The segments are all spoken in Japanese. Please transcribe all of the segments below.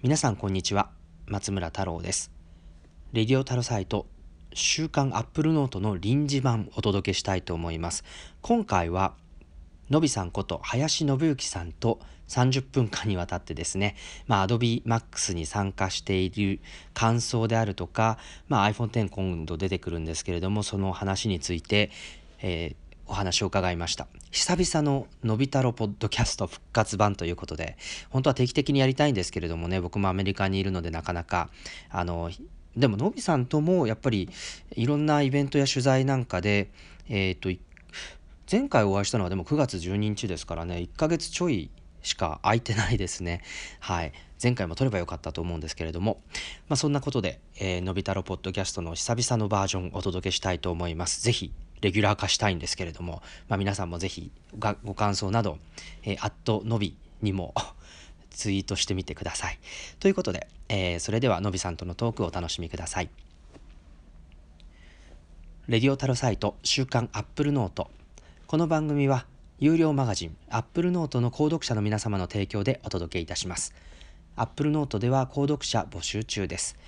皆さんこんにちは。松村太郎です。レディオタロサイト週刊アップルノートの臨時版お届けしたいと思います。今回はのびさんこと林信之さんと30分間にわたってですね、まあ、Adobe Max に参加している感想であるとか、まあ、iPhone X 今度出てくるんですけれどもその話について、えーお話を伺いました。久々ののび太郎ポッドキャスト復活版ということで本当は定期的にやりたいんですけれどもね僕もアメリカにいるのでなかなかあのでものびさんともやっぱりいろんなイベントや取材なんかでえっ、と前回お会いしたのはでも9月12日ですからね1ヶ月ちょいしか空いてないですね。はい。前回も撮ればよかったと思うんですけれども、まあ、そんなことで、えー、のび太郎ポッドキャストの久々のバージョンお届けしたいと思います。ぜひレギュラー化したいんですけれども、まあ、皆さんもぜひご感想など、えー、アットのびにも ツイートしてみてください。ということで、えー、それではのびさんとのトークをお楽しみください。レディオタロサイト週刊アップルノート。この番組は有料マガジンアップルノートの購読者の皆様の提供でお届けいたします。アップルノートでは購読者募集中です。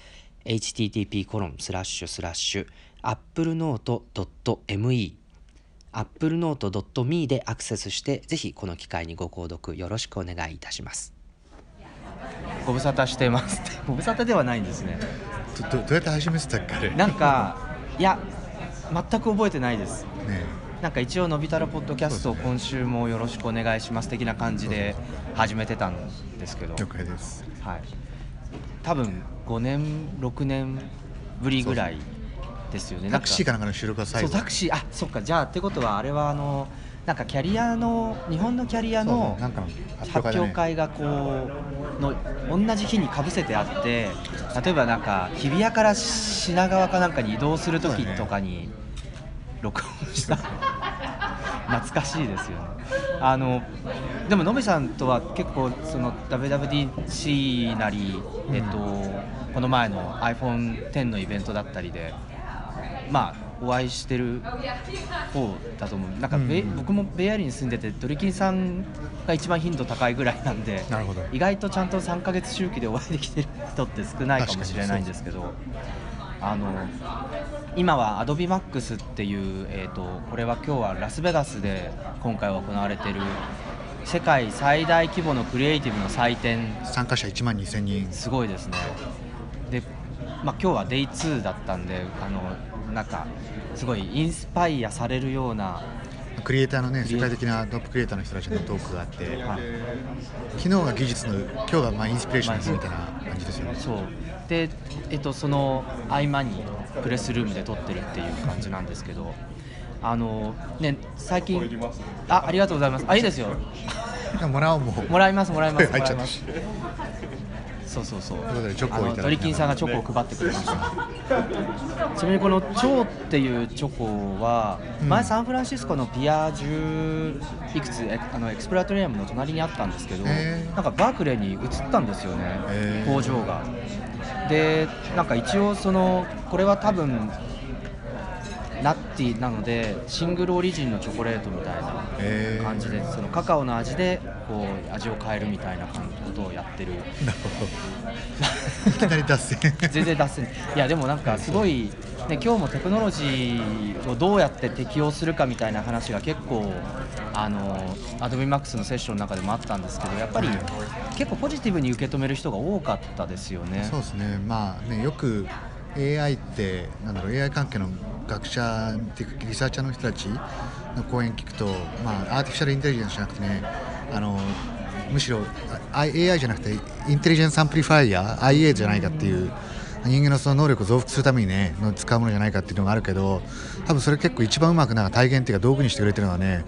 http コロンスラッシュスラッシュ applenote.me applenote.me でアクセスしてぜひこの機会にご購読よろしくお願いいたします。ご無沙汰してます。ご無沙汰ではないんですね。どどうやって始めてたっけあれ？なんかいや全く覚えてないです。ねなんか一応「のび太郎ポッドキャスト、今週もよろしくお願いします」的な感じで始めてたんですけど。了解です。はい。多分5年6年ぶりぐらいですよね。タクシーかなんかの収録が最後。そうタクシー。あそっか。じゃあってことはあれはあのなんかキャリアの日本のキャリアの発表会がこうの同じ日にかぶせてあって例えばなんか日比谷から品川かなんかに移動する時とかに録音した、懐かしいですよね。あのでものびさんとは結構その WWDC なり、えっと、この前の iPhone10 のイベントだったりでまあお会いしてる方だと思う。なんかベ、うん、僕もベイアリーに住んでてドリキンさんが一番頻度高いぐらいなんでなるほど。意外とちゃんと3か月周期でお会いできてる人って少ないかもしれないんですけどあの今は AdobeMax っていう、えーと、これは今日はラスベガスで今回行われてる世界最大規模のクリエイティブの祭典。参加者1万2000人。すごいですね。で、まあ、今日は Day2 だったんであのなんかすごいインスパイアされるようなクリエイターのね世界的なトップクリエイターの人たちのトークがあって、はい、昨日が技術の今日がまあインスピレーションですみたいな感じですよね。そう。で、えっと、その合間にプレスルームで撮ってるっていう感じなんですけどあのね最近あありがとうございます。あいいですよ。もらおうももらいますもらいますもらいますそうそうそう。チョコをドリキンさんがチョコを配ってくれました。ちなみにこの「チョウ」っていうチョコは、前サンフランシスコのピア10いくつあのエクスプラトリアムの隣にあったんですけどなんかバークレーに移ったんですよね工場が。でなんか一応そのこれは多分ナッティなのでシングルオリジンのチョコレートみたいな感じでそのカカオの味でこう味を変えるみたいなことをやってる。いきなり脱線。全然脱線。いやでもなんかすごい、ね、今日もテクノロジーをどうやって適用するかみたいな話が結構あの AdobeMax のセッションの中でもあったんですけどやっぱり結構ポジティブに受け止める人が多かったですよね。そうですね。まあねよく AI ってなんだろう AI 関係の学者っていうかリサーチャーの人たちの講演聞くと、まあ、 artificial intelligence じゃなくてねあのむしろ AI じゃなくて intelligence amplifier IA じゃないかっていう人間のその能力を増幅するためにねの使うものじゃないかっていうのがあるけど多分それ結構一番うまくなんか体現っていうか道具にしてくれてるのはね、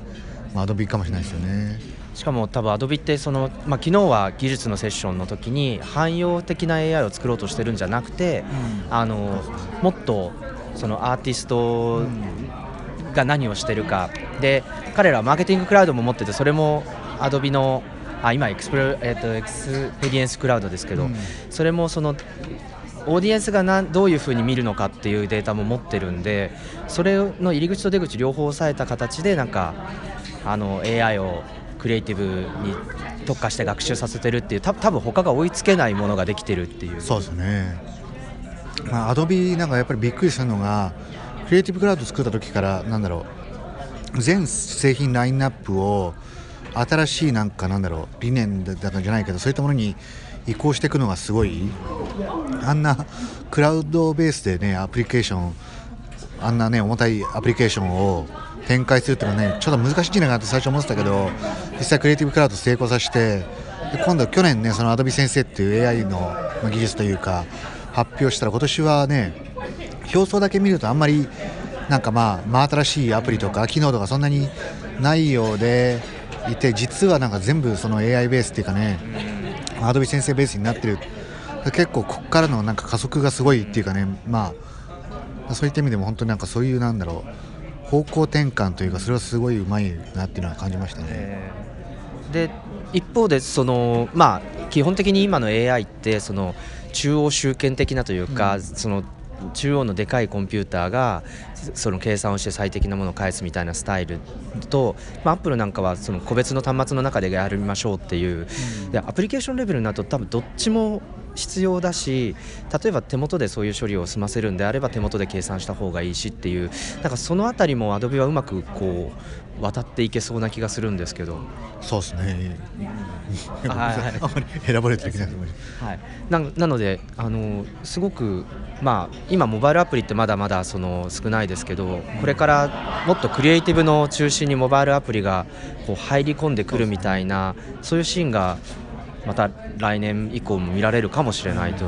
まあ、アドビかもしれないですよね。しかも多分アドビってその、まあ、昨日は技術のセッションの時に汎用的な AI を作ろうとしてるんじゃなくて、うん、あのもっとそのアーティストが何をしてるかで彼らはマーケティングクラウドも持っててそれもアドビのあ今エクスプレ、えーと、エクスペリエンスクラウドですけど、うん、それもそのオーディエンスがなどういうふうに見るのかっていうデータも持ってるんでそれの入り口と出口両方押さえた形でなんかあの AI をクリエイティブに特化して学習させてるっていうた多分他が追いつけないものができてるっていう。そうですね。まあアドビなんかやっぱりびっくりするのがクリエイティブクラウド作った時からなんだろう全製品ラインナップを新しいなんかなんだろう理念だかじゃないけどそういったものに移行していくのがすごい。あんなクラウドベースでねアプリケーションあんなね重たいアプリケーションを展開するっていうのはねちょっと難しいんじゃないかなって最初思ってたけど実際クリエイティブクラウド成功させてで今度去年ねそのアドビ先生っていう AI の技術というか発表したら今年はね表層だけ見るとあんまりなんかまあ真新しいアプリとか機能とかそんなにないようでいて実はなんか全部その AI ベースっていうかねアドビ先生ベースになってる。結構ここからのなんか加速がすごいっていうかねまあそういった意味でも本当になんかそういうなんだろう方向転換というかそれはすごいうまいなっていうのは感じましたね。で一方でそのまあ基本的に今の AI ってその中央集権的なというか、うん、その中央のでかいコンピューターがその計算をして最適なものを返すみたいなスタイルと、まップルなんかはその個別の端末の中でやりましょうっていう、うん、でアプリケーションレベルになると多分どっちも必要だし例えば手元でそういう処理を済ませるんであれば手元で計算した方がいいしっていう。なんかその辺りもアドビはうまくこう渡っていけそうな気がするんですけど。そうですね。はい、あまり選ばれてる気がする、はい、ななのであのすごくまあ今モバイルアプリってまだまだその少ないですけどこれからもっとクリエイティブの中心にモバイルアプリがこう入り込んでくるみたいなそういうシーンがまた来年以降も見られるかもしれないと。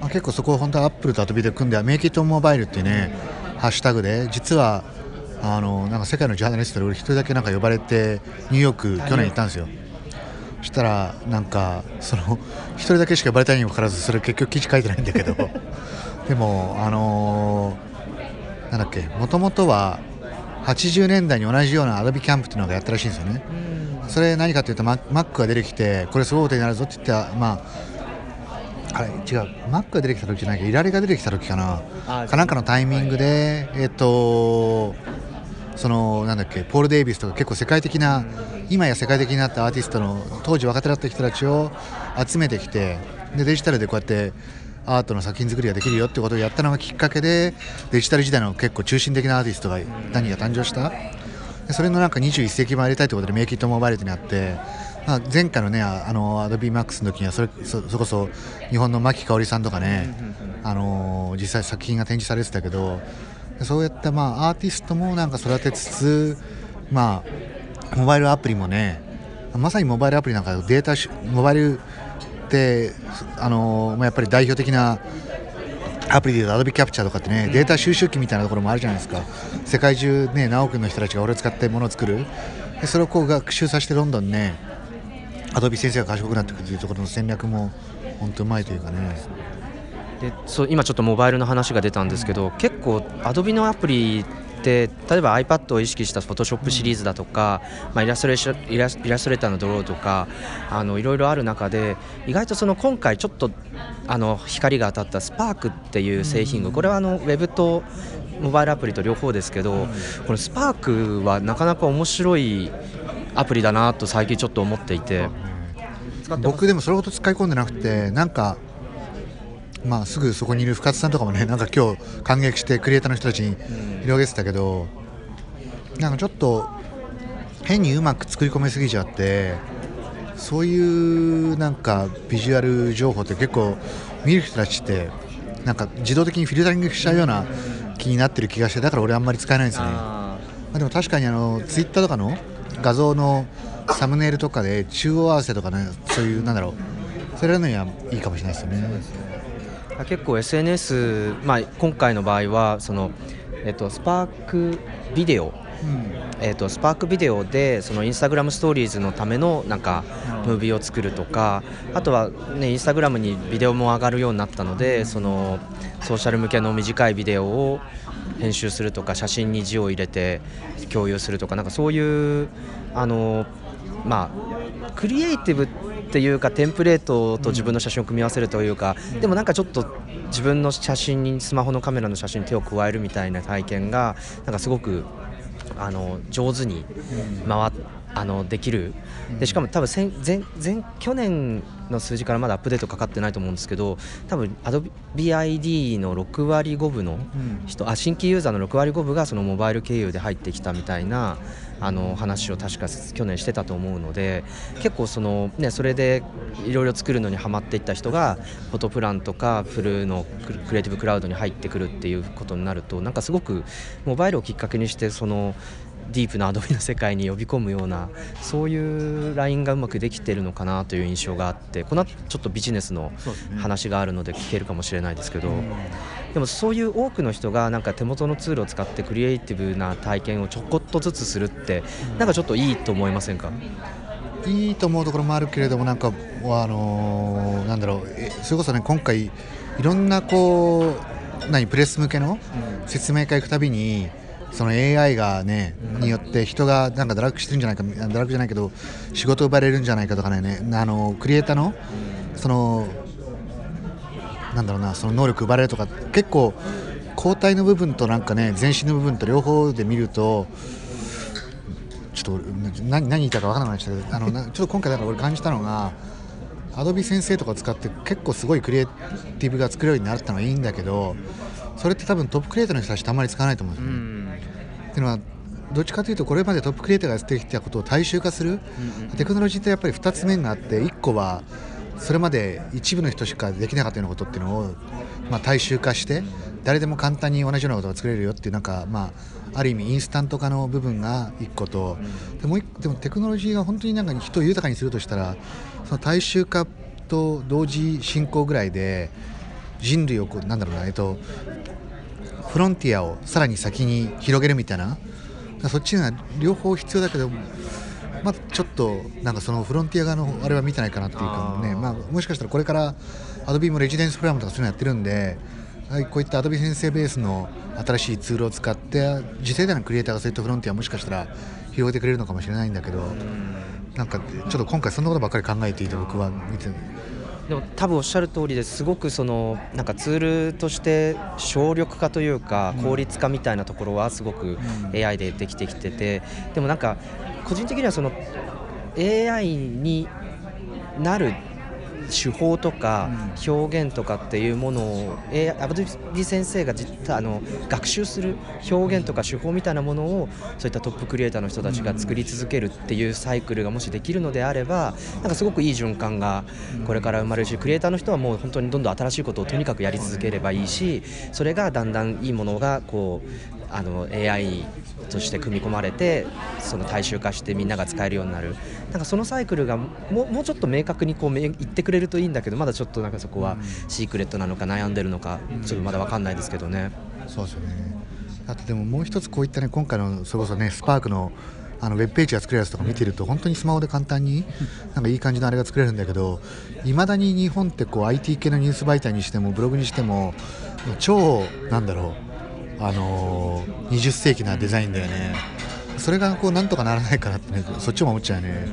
あ結構そこは本当はアップルとアドビで組んでメイキットモバイルっていうねハッシュタグで実はあのなんか世界のジャーナリストで俺一人だけなんか呼ばれてニューヨーク去年行ったんですよ。そしたらなんかその一人だけしか呼ばれたにもかかわらずそれ結局記事書いてないんだけど でもあのー、なんだっけもともとは80年代に同じようなアドビキャンプっていうのがやったらしいんですよね。それ何かというとマックが出てきてこれすごいことになるぞって言ったまああれ違うマックが出てきた時じゃないけどいられが出てきた時かなかなんかのタイミングで、えっ、とそのなんだっけポール・デイビスとか結構世界的な、今や世界的になったアーティストの当時若手だった人たちを集めてきてでデジタルでこうやってアートの作品作りができるよってことをやったのがきっかけでデジタル時代の結構中心的なアーティストが何が誕生した？それのなんか21世紀版やりたいということでメイキットモバイルにあって、まあ、前回のねあのアドビーマックスの時にはそれそそこそ日本の牧香織さんとかね、あの実際作品が展示されてたけどそうやったまあアーティストもなんか育てつつまあモバイルアプリもねまさにモバイルアプリなんかデータモバイルってあの、まあ、やっぱり代表的なアプリでいうとアドビキャプチャーとかってね、データ収集機みたいなところもあるじゃないですか。世界中ね何億の人たちが俺を使ってものを作る。でそれをこう学習させてどんどんねアドビ先生が賢くなっていくというところの戦略も本当うまいというかねでそう今ちょっとモバイルの話が出たんですけど結構アドビのアプリって例えば iPad を意識した Photoshop シリーズだとか、まあ、イラストレイラスイラストレーターのドローとかあのいろいろある中で意外とその今回ちょっとあの光が当たったスパークっていう製品これはあのウェブとモバイルアプリと両方ですけどこのスパークはなかなか面白いアプリだなと最近ちょっと思っていて。僕でもそれほど使い込んでなくてなんかまあ、すぐそこにいる深津さんとかもねなんか今日感激してクリエイターの人たちに広げてたけど、なんかちょっと変にうまく作り込めすぎちゃってそういうなんかビジュアル情報って結構見る人たちってなんか自動的にフィルタリングしちゃうような気になってる気がしてだから俺あんまり使えないんですね。まあ、でも確かにあのツイッターとかの画像のサムネイルとかで中央合わせとかねそういうなんだろうそれらのにはいいかもしれないですよね。結構 SNS、まあ、今回の場合はその、えっと、スパークビデオ、うん、えっと、スパークビデオでそのインスタグラムストーリーズのためのなんかムービーを作るとかあとは、ね、インスタグラムにビデオも上がるようになったのでそのソーシャル向けの短いビデオを編集するとか写真に字を入れて共有するとかなんかそういうあの、まあ、クリエイティブっていうかテンプレートと自分の写真を組み合わせるというか、うん、でもなんかちょっと自分の写真にスマホのカメラの写真に手を加えるみたいな体験がなんかすごくあの上手に回っあのできる。でしかも多分前前去年の数字からまだアップデートかかってないと思うんですけど多分 AdobeID の6割5分の人、うん、あ新規ユーザーの6割5分がそのモバイル経由で入ってきたみたいなあの話を確か去年してたと思うので結構その、ね、それでいろいろ作るのにはまっていった人がフォトプランとかフルのクリエイティブクラウドに入ってくるっていうことになるとなんかすごくモバイルをきっかけにしてそのディープなアドビの世界に呼び込むようなそういうラインがうまくできてるのかなという印象があってこの後ちょっとビジネスの話があるので聞けるかもしれないですけど、でもそういう多くの人がなんか手元のツールを使ってクリエイティブな体験をちょこっとずつするってなんかちょっといいと思いませんか？いいと思うところもあるけれどもなんかあのー、なんだろうそれこそね今回いろんなこう何プレス向けの説明会行くたびに、その AI がね、によって人がなんか堕落してるんじゃないか堕落じゃないけど仕事奪われるんじゃないかとかねあのクリエイターのそのなんだろうなその能力奪われるとか結構交代の部分となんかね全身の部分と両方で見るとちょっと何何言いたか分からなくなっちゃったけどあのちょっと今回だから俺感じたのがアドビ先生とか使って結構すごいクリエイティブが作れるようになったのはいいんだけどそれって多分トップクリエイターの人たちたまに使わないと思うんですよね。っていうのはどっちかというとこれまでトップクリエイターがやってきたことを大衆化する、テクノロジーってやっぱり2つ面があって1個はそれまで一部の人しかできなかったようなことっていうのを、まあ、大衆化して誰でも簡単に同じようなことが作れるよっていうなんか、まあ、ある意味インスタント化の部分が1個と、でもでもテクノロジーが本当になんか人を豊かにするとしたらその大衆化と同時進行ぐらいで人類をこうなんだろうな、えっと、フロンティアをさらに先に広げるみたいな。そっちが両方必要だけど、まあ、ちょっとなんかそのフロンティア側のあれは見てないかなっていうかね。まあ、もしかしたらこれからアドビもレジデンスプログラムとかそういうのやってるんでこういったアドビ先生ベースの新しいツールを使って次世代のクリエイターがそういったフロンティアもしかしたら広げてくれるのかもしれないんだけどなんかちょっと今回そんなことばっかり考えていて僕は見てでも多分おっしゃる通りですごくそのなんかツールとして省力化というか効率化みたいなところはすごく AI でできてきててでもなんか個人的にはその AI になる手法とか表現とかっていうものを、えアブドゥ先生があの学習する表現とか手法みたいなものをそういったトップクリエイターの人たちが作り続けるっていうサイクルがもしできるのであればなんかすごくいい循環がこれから生まれるしクリエイターの人はもう本当にどんどん新しいことをとにかくやり続ければいいしそれがだんだんいいものがこうあの AI として組み込まれてその大衆化してみんなが使えるようになる。なんかそのサイクルがももうちょっと明確にこう言ってくれるといいんだけどまだちょっとなんかそこはシークレットなのか悩んでるのかちょっとまだ分かんないですけどね。そうですよね。あとでももう一つこういったね今回のそれこそねスパークのあのウェブページが作れるやつとか見てると本当にスマホで簡単になんかいい感じのあれが作れるんだけどいまだに日本ってこう IT 系のニュース媒体にしてもブログにしても超なんだろうあのー、20世紀なデザインだよね。それがこうなんとかならないかなって、ね、そっちも思っちゃうね。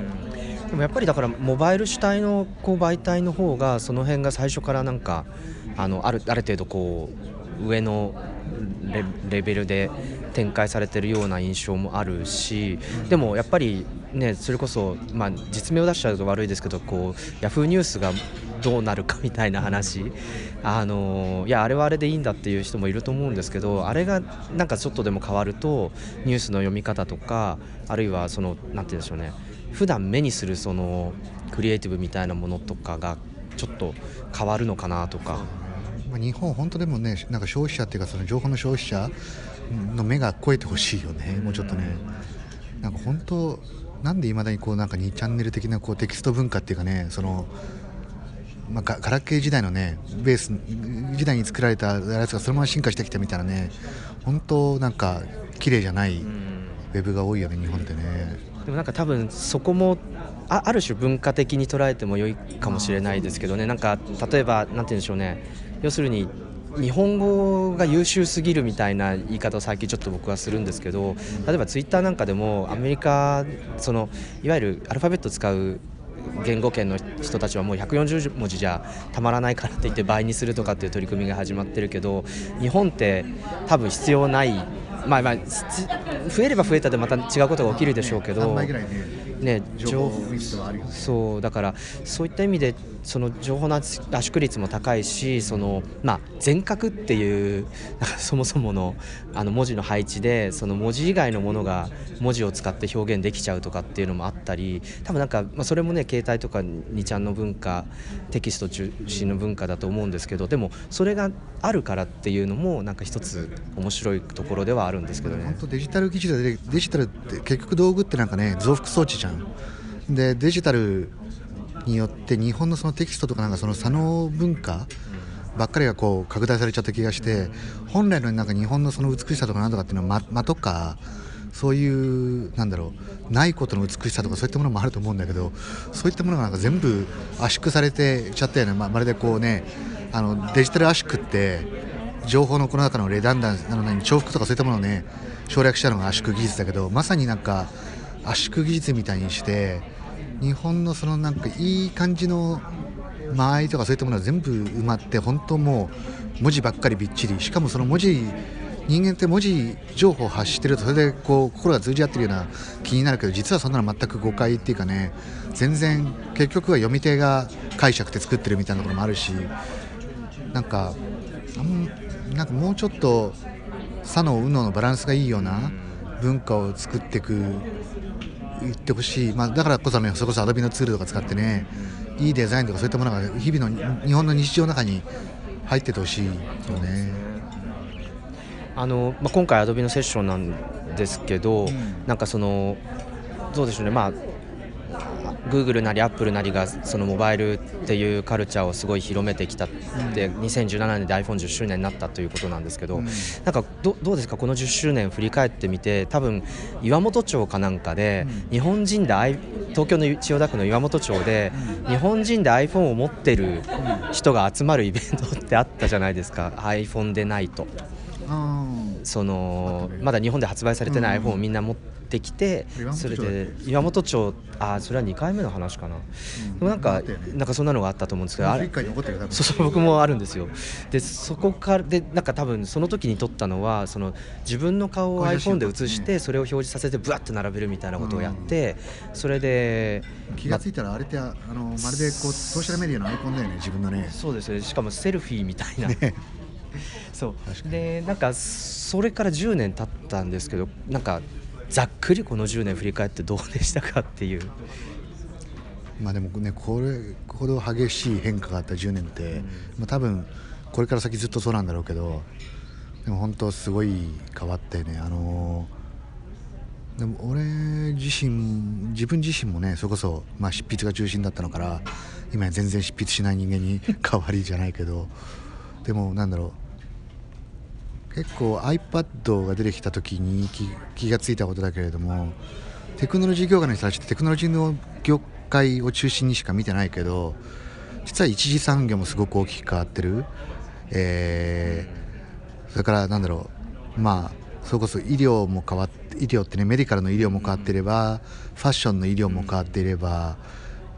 でもやっぱりだからモバイル主体のこう媒体の方がその辺が最初からなんかあのあるある程度こう上のレベルで展開されてるような印象もあるしでもやっぱりねそれこそ、まあ、実名を出しちゃうと悪いですけどこうヤフーニュースがどうなるかみたいな話あのいやあれはあれでいいんだっていう人もいると思うんですけどあれがなんかちょっとでも変わるとニュースの読み方とかあるいはそのなんて言うんでしょうね普段目にするそのクリエイティブみたいなものとかがちょっと変わるのかなとか。日本、本当でもねなんか消費者っていうかその情報の消費者の目が超えてほしいよね、もうちょっとね。なんか本当なんでいまだにこうなんか2チャンネル的なこうテキスト文化っていうかねそのまあ、ガラケー時代のねベース時代に作られたやつがそのまま進化してきたみたいなね本当なんか綺麗じゃないウェブが多いよね日本ってね。でもなんか多分そこもあある種文化的に捉えても良いかもしれないですけどね。なんか例えばなんて言うんでしょうね。要するに日本語が優秀すぎるみたいな言い方を最近ちょっと僕はするんですけど例えばツイッターなんかでもアメリカそのいわゆるアルファベット使う言語圏の人たちはもう140文字じゃたまらないからって言って倍にするとかっていう取り組みが始まってるけど日本って多分必要ないまあまあ増えれば増えたでまた違うことが起きるでしょうけど、ね。情報そうだからそういった意味でその情報の圧縮率も高いしその、まあ、全角っていうそもそものあの文字の配置でその文字以外のものが文字を使って表現できちゃうとかっていうのもあったり多分なんか、まあ、それもね携帯とか2ちゃんの文化テキスト中心の文化だと思うんですけどでもそれがあるからっていうのもなんか一つ面白いところではあるんですけどね。本当デジタル技術でデジタルって結局道具ってなんかね増幅装置じゃんでデジタルによって日本のそのテキストとかなんかその左脳文化ばっかりがこう拡大されちゃった気がして本来のなんか日本のその美しさとかなんとかっていうのは間間とかそういうなんだろうないことの美しさとかそういったものもあると思うんだけどそういったものがなんか全部圧縮されてちゃったよね、まあ、まるでこうねあのデジタル圧縮って情報のこの中のレダンダンスなのに重複とかそういったものをね省略したのが圧縮技術だけどまさになんか圧縮技術みたいにして日本のそのなんかいい感じの間合いとかそういったものが全部埋まって本当もう文字ばっかりびっちり。しかもその文字人間って文字情報を発してるとそれでこう心が通じ合ってるような気になるけど実はそんなの全く誤解っていうかね全然結局は読み手が解釈って作ってるみたいなところもあるしなんかあんなんかもうちょっと左脳右脳のバランスがいいような文化を作っていく言ってほしい、まあ、だからこそねそれこそアドビのツールとか使ってねいいデザインとかそういったものが日々の日本の日常の中に入っててほしい。よね。あのまあ、今回、アドビのセッションなんですけど、なんかそのどうでしょうね、まあ、Google なり Apple なりがそのモバイルっていうカルチャーをすごい広めてきたって、2017年で iPhone10 周年になったということなんですけど、うん。なんかどどうですか、この10周年振り返ってみて多分岩本町かなんかで、日本人で東京の千代田区の岩本町で、日本人で iPhone を持ってる人が集まるイベントってあったじゃないですか。iPhone でないと。あそのまだ日本で発売されてないうん iPhone をみんな持ってきて、それで岩本町あそれは2回目の話かな、なんあか、なんかそんなのがあったと思うんですけどあれそうそう僕もあるんですよ。でそこからでなんか多分その時に撮ったのはその自分の顔を iPhone で写してそれを表示させてブワッと並べるみたいなことをやって、それで気がついたらあれってあのまるでこうソーシャルメディアのアイコンだよね自分のね。そうですね。しかもセルフィーみたいな、ねそう。でなんかそれから10年経ったんですけどなんかざっくりこの10年振り返ってどうでしたかっていう。まあでもねこれほど激しい変化があった10年って、まあ多分これから先ずっとそうなんだろうけどでも本当すごい変わったよねあのーでも俺自身自分自身もねそれこそ、まあ、執筆が中心だったのから今や全然執筆しない人間に 変わりじゃないけどでもなんだろう結構 iPad が出てきた時に気気がついたことだけれどもテクノロジー業界の人たちってテクノロジーの業界を中心にしか見てないけど実は一次産業もすごく大きく変わってる、えーそれからなんだろう。まあそれこそ医療も変わって医療ってねメディカルの医療も変わっていればファッションの医療も変わっていれば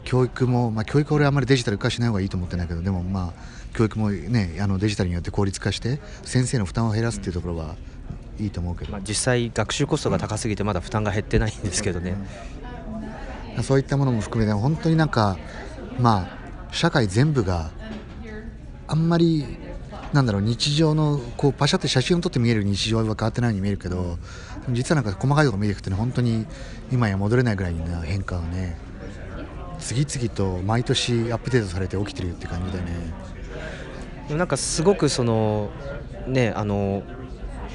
教育も、まあ、教育は俺はあんまりデジタル化しない方がいいと思ってないけどでもまあ教育もねあのデジタルによって効率化して先生の負担を減らすっていうところはいいと思うけど、まあ、実際学習コストが高すぎてまだ負担が減ってないんですけどね、そういったものも含めて本当になんかまあ社会全部があんまりなんだろう日常のこうパシャって写真を撮って見える日常は変わってないように見えるけど実はなんか細かいところ見ていくとね本当に今や戻れないぐらいな変化がね次々と毎年アップデートされて起きてるって感じだよね。なんかすごくそのねあの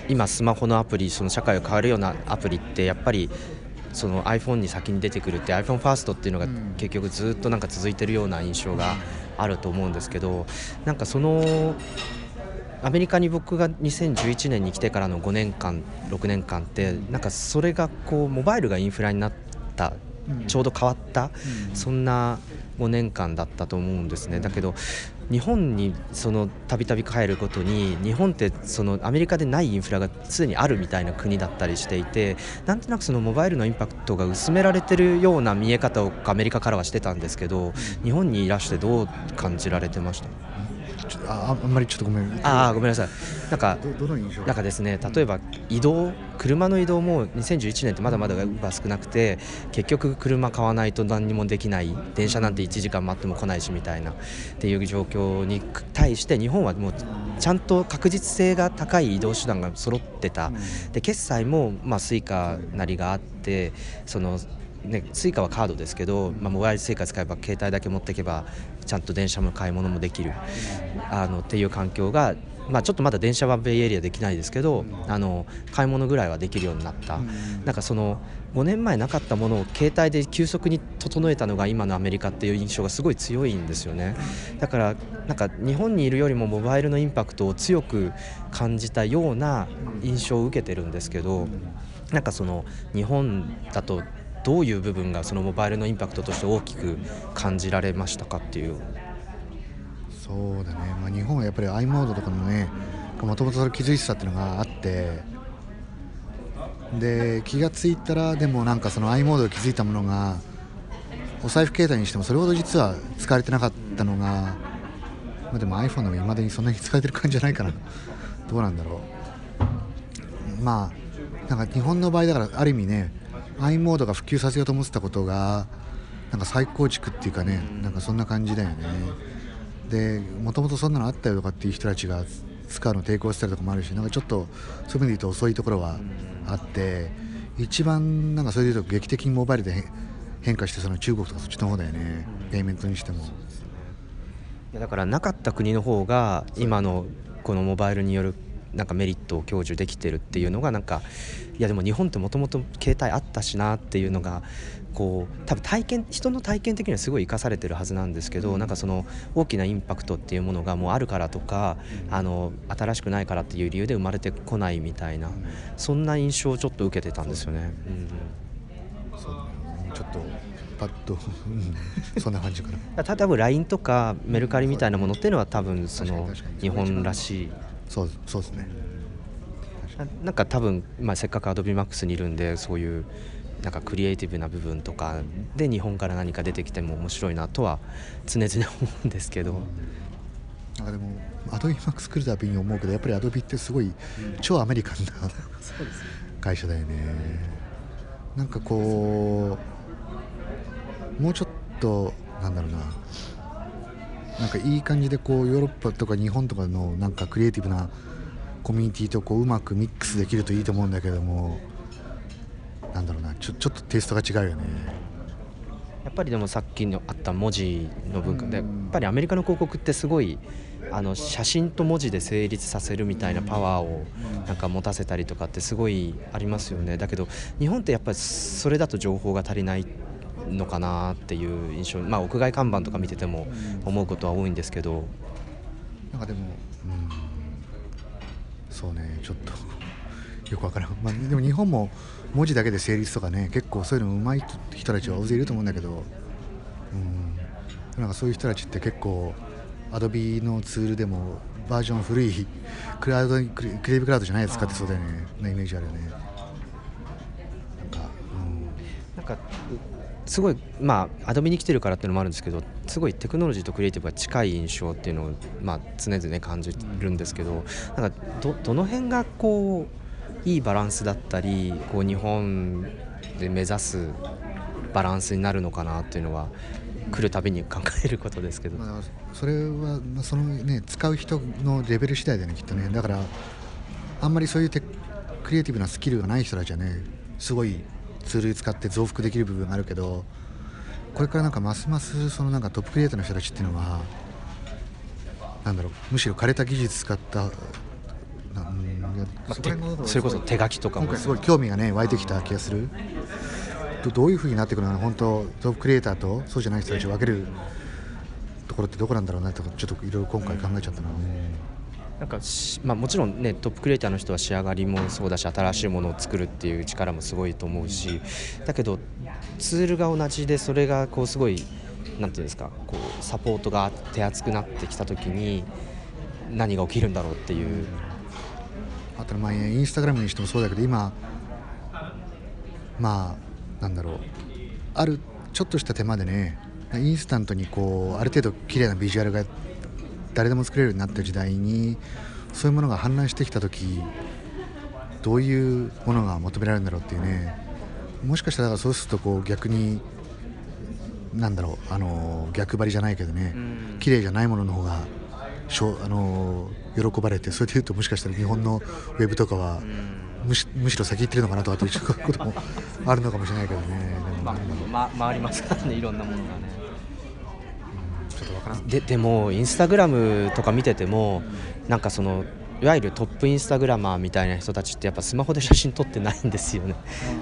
今スマホのアプリその社会を変わるようなアプリってやっぱりその iPhone に先に出てくるって iPhone ファーストっていうのがうん。結局ずっとなんか続いてるような印象があると思うんですけどなんかそのアメリカに僕が2011年に来てからの5年間6年間ってなんかそれがこうモバイルがインフラになったうん。ちょうど変わったうん。そんな5年間だったと思うんですね。だけど日本にそのたびたび帰ることに日本ってそのアメリカでないインフラが常にあるみたいな国だったりしていてなんとなくそのモバイルのインパクトが薄められてるような見え方をアメリカからはしてたんですけど日本にいらしてどう感じられてました？ああんまりちょっとごめん。ああごめんなさい。なんかどどの印象？なんかですね例えば移動車の移動も2011年ってまだまだが少なくて結局車買わないと何にもできない電車なんて1時間待っても来ないしみたいなっていう状況に対して日本はもうちゃんと確実性が高い移動手段が揃ってた。で決済もまあスイカなりがあってそのね、スイカはカードですけど、まあ、モバイル Suica 使えば携帯だけ持っていけばちゃんと電車も買い物もできるあのっていう環境が、まあ、ちょっとまだ電車はベイエリアできないですけどあの買い物ぐらいはできるようになった、なんかその5年前なかったものを携帯で急速に整えたのが今のアメリカっていう印象がすごい強いんですよね。だからなんか日本にいるよりもモバイルのインパクトを強く感じたような印象を受けてるんですけどなんかその日本だとどういう部分がそのモバイルのインパクトとして大きく感じられましたかっていう。そうだね、まあ、日本はやっぱり i モードとかのねもともとそれ気づいてたっていうのがあってで気が付いたらでもなんかその i モードで気づいたものがお財布携帯にしてもそれほど実は使われてなかったのが、まあ、でも iPhone でもいまだにそんなに使えてる感じじゃないかな。どうなんだろう。まあなんか日本の場合だからある意味ね i モードが普及させようと思ってたことがなんか再構築っていうかねなんかそんな感じだよね。でもともとそんなのあったよとかっていう人たちが使うの抵抗したりとかもあるしなんかちょっとそういう意味で言うと遅いところはあって一番なんかそれで言うと劇的にモバイルで変化してその中国とかそっちの方だよね。ペイメントにしても。だからなかった国の方が今のこのモバイルによるなんかメリットを享受できてるっていうのがなんかいやでも日本ってもともと携帯あったしなっていうのがこう多分体験人の体験的にはすごい生かされてるはずなんですけどなんかその大きなインパクトっていうものがもうあるからとかあの新しくないからっていう理由で生まれてこないみたいなそんな印象をちょっと受けてたんですよね。うん、そうちょっとパッと、うん、そんな感じかな た多分 LINE とかメルカリみたいなものっていうのは多分その日本らしいそうそうですね。なんか多分、まあ、せっかく AdobeMax にいるんでそういうなんかクリエイティブな部分とかで日本から何か出てきても面白いなとは常々思うんですけど。なんかでもアドビマックス来るたびに思うけどやっぱりアドビってすごい超アメリカンな会社だよね。なんかこうもうちょっとなんだろうななんかいい感じでこうヨーロッパとか日本とかのなんかクリエイティブなコミュニティとこううまくミックスできるといいと思うんだけどもなんだろうなちょちょっとテイストが違うよね。やっぱりでもさっきのあった文字の文化でやっぱりアメリカの広告ってすごいあの写真と文字で成立させるみたいなパワーをなんか持たせたりとかってすごいありますよね。だけど日本ってやっぱりそれだと情報が足りないのかなっていう印象まあ屋外看板とか見てても思うことは多いんですけど。なんかでも、うん、そうねちょっと よくわからん、まあ、でも日本も文字だけで成立とかね結構そういうの上手い人たちは大勢いると思うんだけど、うん、なんかそういう人たちって結構アドビのツールでもバージョン古いクラウドクリエイブクラウドじゃないやつ使ってそうだよね。なイメージあるよね。なんか、うん、なんかすごいまあアドビに来てるからっていうのもあるんですけどすごいテクノロジーとクリエイティブが近い印象っていうのを、まあ、常々感じるんですけどなんかどどの辺がこういいバランスだったりこう日本で目指すバランスになるのかなっていうのは来るたびに考えることですけど、まあ、それはその、ね、使う人のレベル次第だよねきっとね。だからあんまりそういうテクリエイティブなスキルがない人たちはねすごいツール使って増幅できる部分があるけどこれからなんかますますそのなんかトップクリエイターの人たちっていうのはなんだろうむしろ枯れた技術使ったそそれこそ手書きとかもすごい興味がね湧いてきた気がするどういうふうになっていくのか本当トップクリエイターとそうじゃない人たちを分けるところってどこなんだろうなってちょっといろいろ今回考えちゃったな。なんかまあ、もちろんねトップクリエイターの人は仕上がりもそうだし新しいものを作るっていう力もすごいと思うしだけどツールが同じでそれがこうすごいなんていうんですかこうサポートが手厚くなってきた時に何が起きるんだろうっていう。あとまあインスタグラムにしてもそうだけど今まあなんだろうあるちょっとした手間でねインスタントにこうある程度綺麗なビジュアルが誰でも作れるようになってる時代にそういうものが氾濫してきた時どういうものが求められるんだろうっていうねもしかしたらそうするとこう逆になんだろうあの逆張りじゃないけどね、綺麗じゃないものの方がしょあの喜ばれてそれでいうともしかしたら日本のウェブとかはむしむしろ先行ってるのかなとかということもあるのかもしれないけどね。まあ、ま、回りますからねいろんなものがね。からん。ででもインスタグラムとか見ててもなんかそのいわゆるトップインスタグラマーみたいな人たちってやっぱスマホで写真撮ってないんですよね。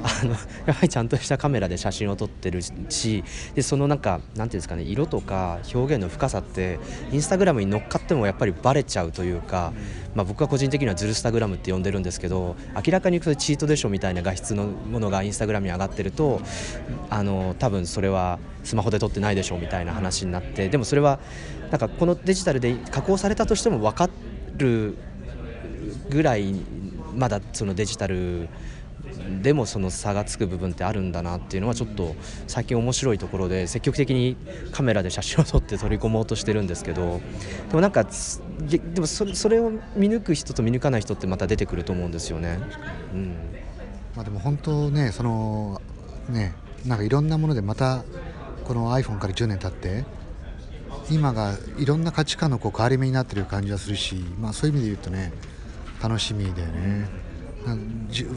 あのやはりちゃんとしたカメラで写真を撮ってるしでそのなんかなんていうんですかね色とか表現の深さってインスタグラムに乗っかってもやっぱりバレちゃうというか、まあ、僕は個人的にはズルスタグラムって呼んでるんですけど明らかにそれチートでしょみたいな画質のものがインスタグラムに上がってるとあの多分それはスマホで撮ってないでしょみたいな話になってでもそれはなんかこのデジタルで加工されたとしても分かるぐらいまだそのデジタルでもその差がつく部分ってあるんだなっていうのはちょっと最近面白いところで積極的にカメラで写真を撮って取り込もうとしてるんですけどでもなんかでもそれを見抜く人と見抜かない人ってまた出てくると思うんですよね。うんまあ、でも本当ねそのねなんかいろんなものでまたこの iPhone から10年経って今がいろんな価値観のこう変わり目になってる感じがするし、まあ、そういう意味で言うとね楽しみだよね。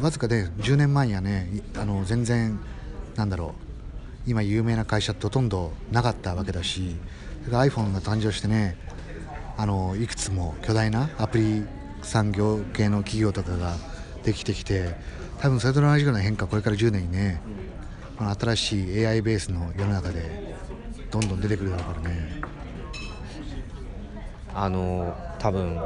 わずかで10年前にはねいあの全然なんだろう今有名な会社ってほとんどなかったわけだしそれから iPhone が誕生してねあのいくつも巨大なアプリ産業系の企業とかができてきて多分それと同じような変化これから10年にねこの新しい AI ベースの世の中でどんどん出てくるだろうからねあの多分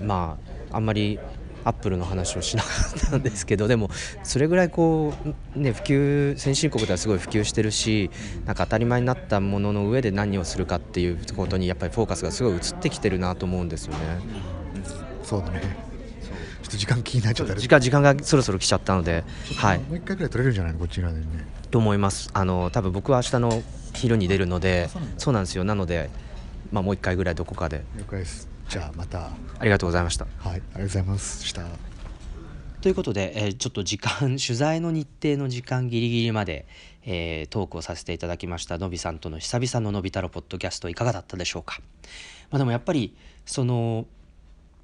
まああんまりアップルの話をしなかったんですけどでもそれぐらいこう、ね、普及先進国ではすごい普及してるしなんか当たり前になったものの上で何をするかっていうことにやっぱりフォーカスがすごい移ってきてるなと思うんですよね。そうだね。ちょっと時間気になっちゃった時間時間がそろそろ来ちゃったので、はい、もう一回ぐらい取れるんじゃないの？こっち側でね。と思います。あの多分僕は明日の昼に出るのでそうなんだ。そうなんですよ。なので、まあ、もう一回ぐらいどこかで。了解ですじゃあまた。はいありがとうございました。ありがとうございますした。ということで、えーちょっと時間 取材の日程の時間ギリギリまで、えートークをさせていただきましたのびさんとの久々ののび太郎ポッドキャストいかがだったでしょうか、まあ、でもやっぱりその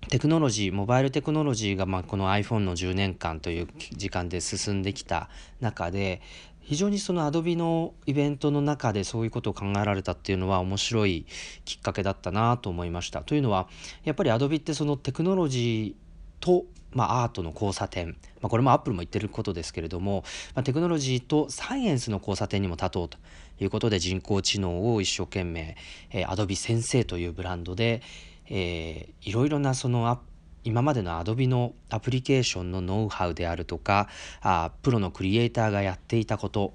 テクノロジーモバイルテクノロジーがまあこの iPhone の10年間という時間で進んできた中で非常にその Adobe のイベントの中でそういうことを考えられたっていうのは面白いきっかけだったなと思いました。というのはやっぱり Adobe ってそのテクノロジーと、まあ、アートの交差点、まあ、これもアップルも言ってることですけれども、まあ、テクノロジーとサイエンスの交差点にも立とうということで人工知能を一生懸命、えー、Adobe 先生というブランドで、えーいろいろなそのア今までの Adobe のアプリケーションのノウハウであるとかあプロのクリエイターがやっていたこと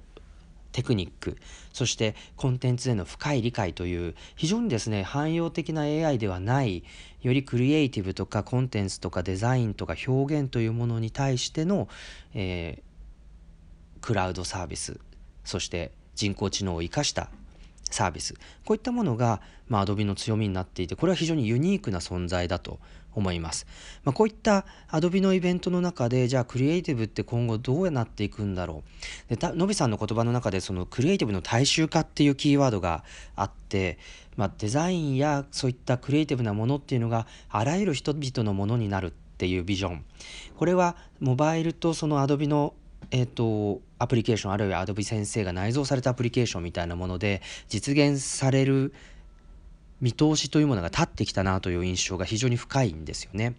テクニックそしてコンテンツへの深い理解という非常にですね汎用的な AI ではないよりクリエイティブとかコンテンツとかデザインとか表現というものに対しての、えークラウドサービスそして人工知能を生かしたサービス。こういったものが、まあ、Adobe の強みになっていてこれは非常にユニークな存在だと思います、まあ、こういった Adobe のイベントの中でじゃあクリエイティブって今後どうなっていくんだろう。でたのびさんの言葉の中でそのクリエイティブの大衆化っていうキーワードがあって、まあ、デザインやそういったクリエイティブなものっていうのがあらゆる人々のものになるっていうビジョン。これはモバイルとその Adobe のえー、とアプリケーションあるいは Adobe 先生が内蔵されたアプリケーションみたいなもので実現される見通しというものが立ってきたなという印象が非常に深いんですよね。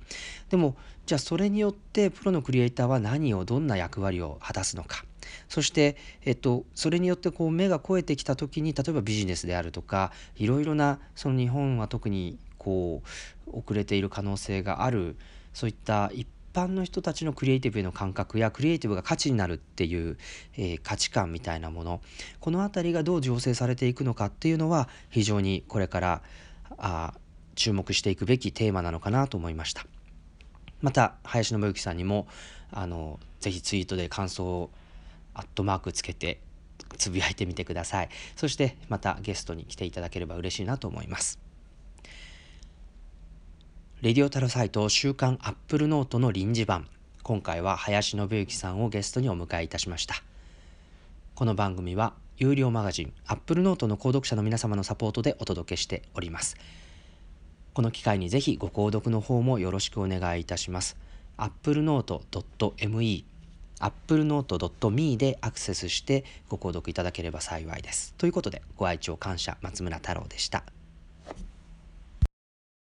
でもじゃあそれによってプロのクリエイターは何をどんな役割を果たすのかそして、えっと、それによってこう目が肥えてきた時に例えばビジネスであるとかいろいろなその日本は特にこう遅れている可能性があるそういった一般の人たちのクリエイティブへの感覚やクリエイティブが価値になるっていう、えー価値観みたいなものこの辺りがどう醸成されていくのかっていうのは非常にこれからあ注目していくべきテーマなのかなと思いました。また林信之さんにもあのぜひツイートで感想をアットマークつけてつぶやいてみてくださいそしてまたゲストに来ていただければ嬉しいなと思いますレディオタロサイト週刊アップルノートの臨時版。今回は林信之さんをゲストにお迎えいたしました。この番組は有料マガジンアップルノートの購読者の皆様のサポートでお届けしております。この機会にぜひご購読の方もよろしくお願いいたします。applenote.me applenote.me でアクセスしてご購読いただければ幸いです。ということでご愛聴感謝松村太郎でした。